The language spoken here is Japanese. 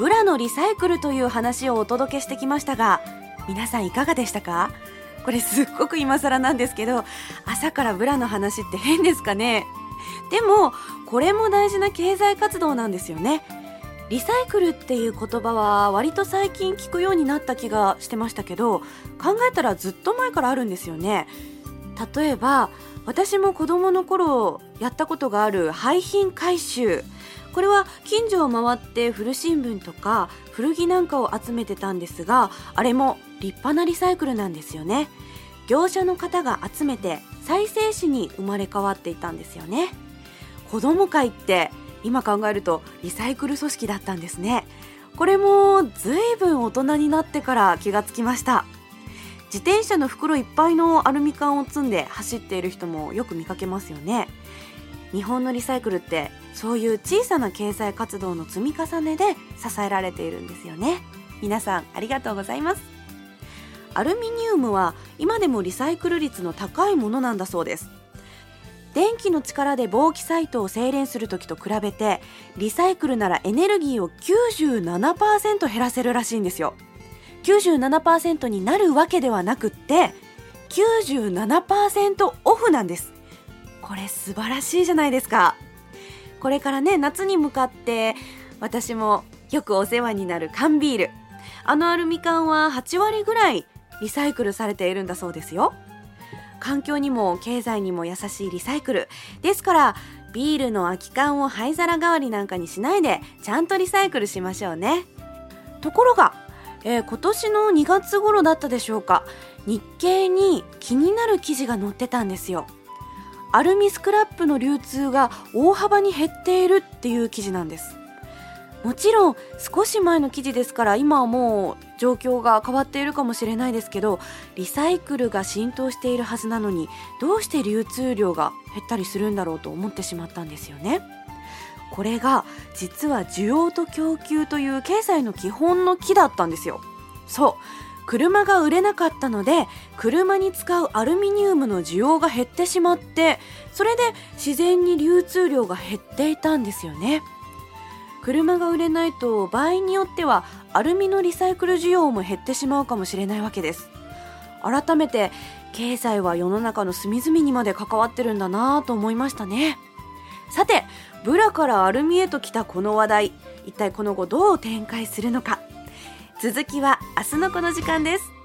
ブラのリサイクルという話をお届けしてきましたが皆さんいかがでしたか？これすっごく今更なんですけど朝からブラの話って変ですかね？でもこれも大事な経済活動なんですよね。リサイクルっていう言葉は割と最近聞くようになった気がしてましたけど考えたらずっと前からあるんですよね。例えば私も子供の頃やったことがある廃品回収。これは近所を回って古新聞とか古着なんかを集めてたんですがあれも立派なリサイクルなんですよね。業者の方が集めて再生紙に生まれ変わっていたんですよね。子ども会って今考えるとリサイクル組織だったんですね。これもずいぶん大人になってから気がつきました。自転車の袋いっぱいのアルミ缶を積んで走っている人もよく見かけますよね。日本のリサイクルってそういう小さな経済活動の積み重ねで支えられているんですよね。皆さんありがとうございます。アルミニウムは今でもリサイクル率の高いものなんだそうです。電気の力で防気サイトを精錬する時と比べてリサイクルならエネルギーを97%減らせるらしいんですよ。97%になるわけではなくって97%オフなんです。これ素晴らしいじゃないですか。これからね夏に向かって私もよくお世話になる缶ビール。あのアルミ缶は8割ぐらいリサイクルされているんだそうですよ。環境にも経済にも優しいリサイクル。ですからビールの空き缶を灰皿代わりなんかにしないでちゃんとリサイクルしましょうね。ところが、えー、今年の2月頃だったでしょうか。日経に気になる記事が載ってたんですよ。アルミスクラップの流通が大幅に減っているっていう記事なんです。もちろん少し前の記事ですから今はもう状況が変わっているかもしれないですけどリサイクルが浸透しているはずなのにどうして流通量が減ったりするんだろうと思ってしまったんですよね。これが実は需要と供給という経済の基本の木だったんですよ。そう。車が売れなかったので車に使うアルミニウムの需要が減ってしまってそれで自然に流通量が減っていたんですよね。車が売れないと場合によってはアルミのリサイクル需要も減ってしまうかもしれないわけです。改めて経済は世の中の隅々にまで関わってるんだなぁと思いましたね。さてブラからアルミへと来たこの話題一体この後どう展開するのか。続きは明日のこの時間です。